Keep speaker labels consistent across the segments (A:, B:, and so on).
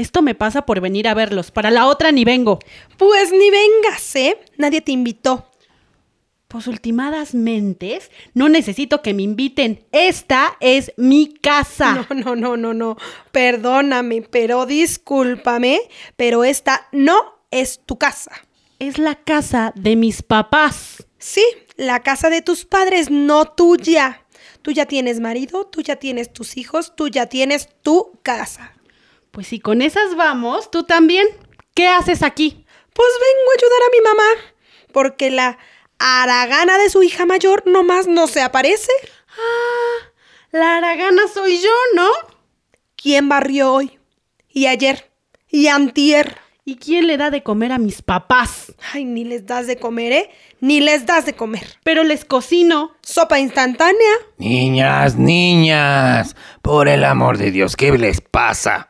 A: Esto me pasa por venir a verlos. Para la otra ni vengo.
B: Pues ni vengas, ¿eh? Nadie te invitó.
A: Pues ultimadas mentes, no necesito que me inviten. Esta es mi casa.
B: No, no, no, no, no. Perdóname, pero discúlpame, pero esta no es tu casa.
A: Es la casa de mis papás.
B: Sí, la casa de tus padres, no tuya. Tú ya tienes marido, tú ya tienes tus hijos, tú ya tienes tu casa.
A: Pues si con esas vamos, tú también. ¿Qué haces aquí?
B: Pues vengo a ayudar a mi mamá, porque la haragana de su hija mayor nomás no se aparece.
A: Ah, la haragana soy yo, ¿no?
B: ¿Quién barrió hoy? Y ayer. Y antier.
A: ¿Y quién le da de comer a mis papás?
B: Ay, ni les das de comer, ¿eh? Ni les das de comer.
A: Pero les cocino.
B: Sopa instantánea.
C: Niñas, niñas, por el amor de Dios, ¿qué les pasa?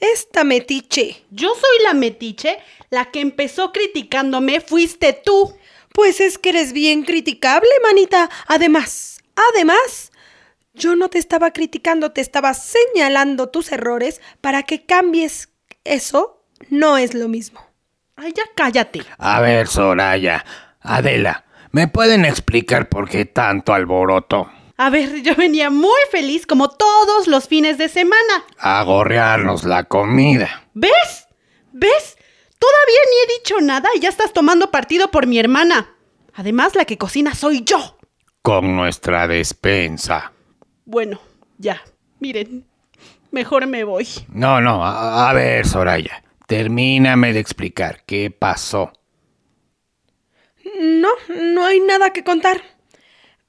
B: Esta metiche.
A: Yo soy la metiche. La que empezó criticándome fuiste tú.
B: Pues es que eres bien criticable, manita. Además, además, yo no te estaba criticando, te estaba señalando tus errores para que cambies. Eso no es lo mismo.
A: Ay, ya cállate.
C: A ver, Soraya, Adela, ¿me pueden explicar por qué tanto alboroto?
A: A ver, yo venía muy feliz como todos los fines de semana.
C: A gorrearnos la comida.
A: ¿Ves? ¿Ves? Todavía ni he dicho nada y ya estás tomando partido por mi hermana. Además, la que cocina soy yo.
C: Con nuestra despensa.
A: Bueno, ya. Miren, mejor me voy.
C: No, no, a, a ver, Soraya, termíname de explicar qué pasó.
B: No, no hay nada que contar.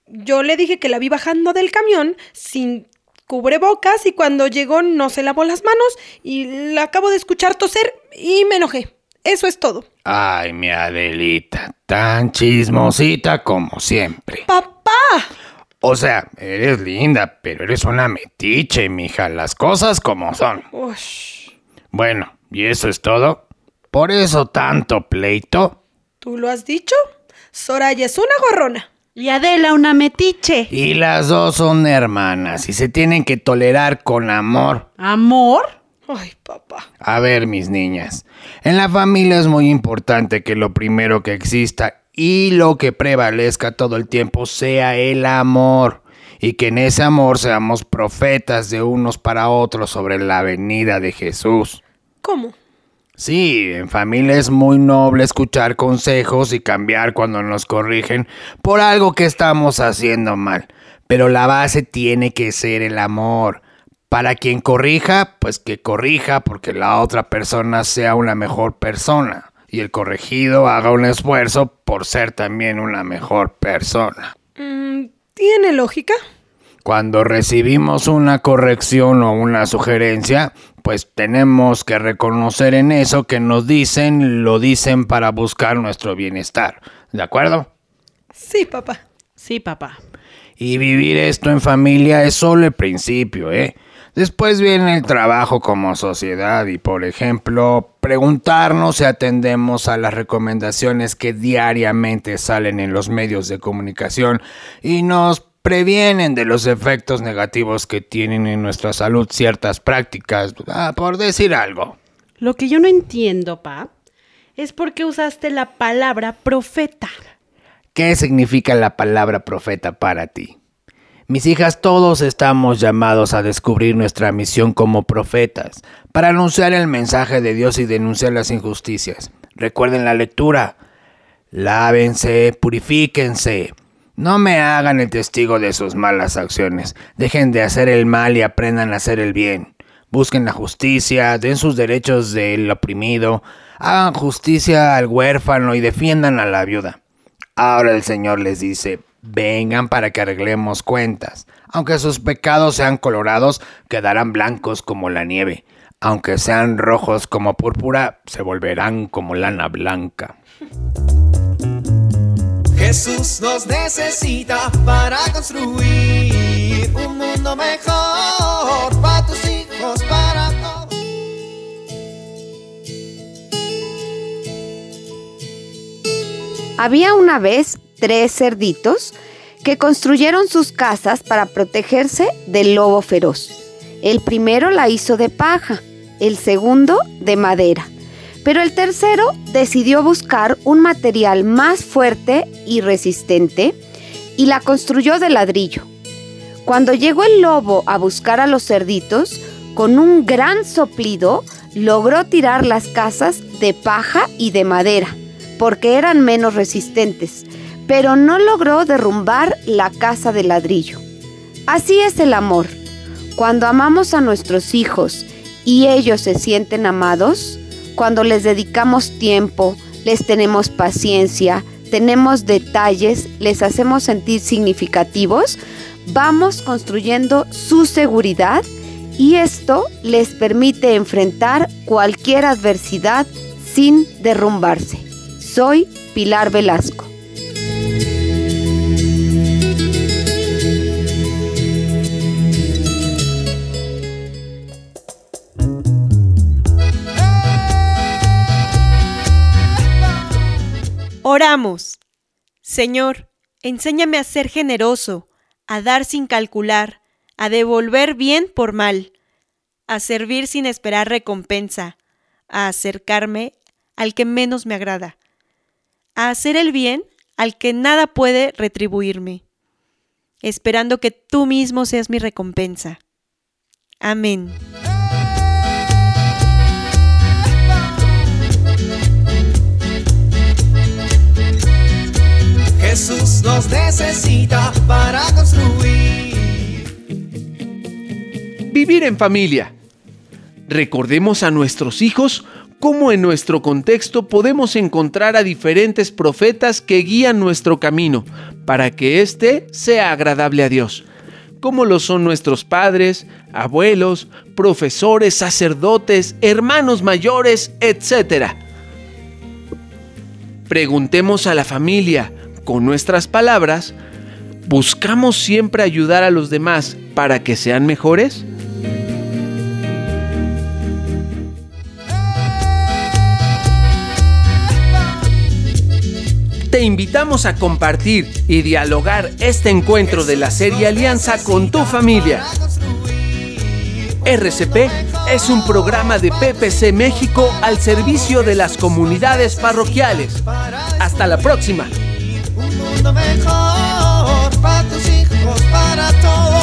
B: Yo le dije que la vi bajando del camión sin cubrebocas y cuando llegó no se lavó las manos y la acabo de escuchar toser y me enojé. Eso es todo.
C: Ay, mi Adelita, tan chismosita como siempre.
B: ¡Papá!
C: O sea, eres linda, pero eres una metiche, mija, las cosas como son.
B: Ush,
C: Bueno, ¿y eso es todo? ¿Por eso tanto pleito?
B: ¿Tú lo has dicho? Soraya es una gorrona.
A: Y Adela, una metiche.
C: Y las dos son hermanas y se tienen que tolerar con amor.
A: ¿Amor?
B: Ay, papá.
C: A ver, mis niñas, en la familia es muy importante que lo primero que exista y lo que prevalezca todo el tiempo sea el amor. Y que en ese amor seamos profetas de unos para otros sobre la venida de Jesús.
B: ¿Cómo?
C: Sí, en familia es muy noble escuchar consejos y cambiar cuando nos corrigen por algo que estamos haciendo mal. Pero la base tiene que ser el amor. Para quien corrija, pues que corrija porque la otra persona sea una mejor persona. Y el corregido haga un esfuerzo por ser también una mejor persona.
B: Mm, ¿Tiene lógica?
C: Cuando recibimos una corrección o una sugerencia, pues tenemos que reconocer en eso que nos dicen, lo dicen para buscar nuestro bienestar. ¿De acuerdo?
B: Sí, papá.
A: Sí, papá.
C: Y vivir esto en familia es solo el principio, ¿eh? Después viene el trabajo como sociedad y, por ejemplo, preguntarnos si atendemos a las recomendaciones que diariamente salen en los medios de comunicación y nos previenen de los efectos negativos que tienen en nuestra salud ciertas prácticas, ah, por decir algo.
A: Lo que yo no entiendo, pa, es por qué usaste la palabra profeta.
C: ¿Qué significa la palabra profeta para ti? Mis hijas, todos estamos llamados a descubrir nuestra misión como profetas, para anunciar el mensaje de Dios y denunciar las injusticias. Recuerden la lectura. Lávense, purifíquense. No me hagan el testigo de sus malas acciones. Dejen de hacer el mal y aprendan a hacer el bien. Busquen la justicia, den sus derechos del oprimido, hagan justicia al huérfano y defiendan a la viuda. Ahora el Señor les dice, vengan para que arreglemos cuentas. Aunque sus pecados sean colorados, quedarán blancos como la nieve. Aunque sean rojos como púrpura, se volverán como lana blanca.
D: Jesús nos necesita para construir un mundo mejor para tus hijos, para.
E: Había una vez tres cerditos que construyeron sus casas para protegerse del lobo feroz. El primero la hizo de paja, el segundo de madera, pero el tercero decidió buscar un material más fuerte y resistente y la construyó de ladrillo. Cuando llegó el lobo a buscar a los cerditos, con un gran soplido logró tirar las casas de paja y de madera, porque eran menos resistentes, pero no logró derrumbar la casa de ladrillo. Así es el amor. Cuando amamos a nuestros hijos y ellos se sienten amados, cuando les dedicamos tiempo, les tenemos paciencia, tenemos detalles, les hacemos sentir significativos, vamos construyendo su seguridad y esto les permite enfrentar cualquier adversidad sin derrumbarse. Soy Pilar Velasco.
B: Oramos. Señor, enséñame a ser generoso, a dar sin calcular, a devolver bien por mal, a servir sin esperar recompensa, a acercarme al que menos me agrada, a hacer el bien al que nada puede retribuirme, esperando que tú mismo seas mi recompensa. Amén.
D: Jesús nos necesita para construir.
F: Vivir en familia. Recordemos a nuestros hijos cómo en nuestro contexto podemos encontrar a diferentes profetas que guían nuestro camino para que éste sea agradable a Dios, como lo son nuestros padres, abuelos, profesores, sacerdotes, hermanos mayores, etc. Preguntemos a la familia, con nuestras palabras, ¿buscamos siempre ayudar a los demás para que sean mejores? Te invitamos a compartir y dialogar este encuentro de la serie Alianza con tu familia. RCP es un programa de PPC México al servicio de las comunidades parroquiales. Hasta la próxima.
D: Un mundo mejor para tus hijos, para todos.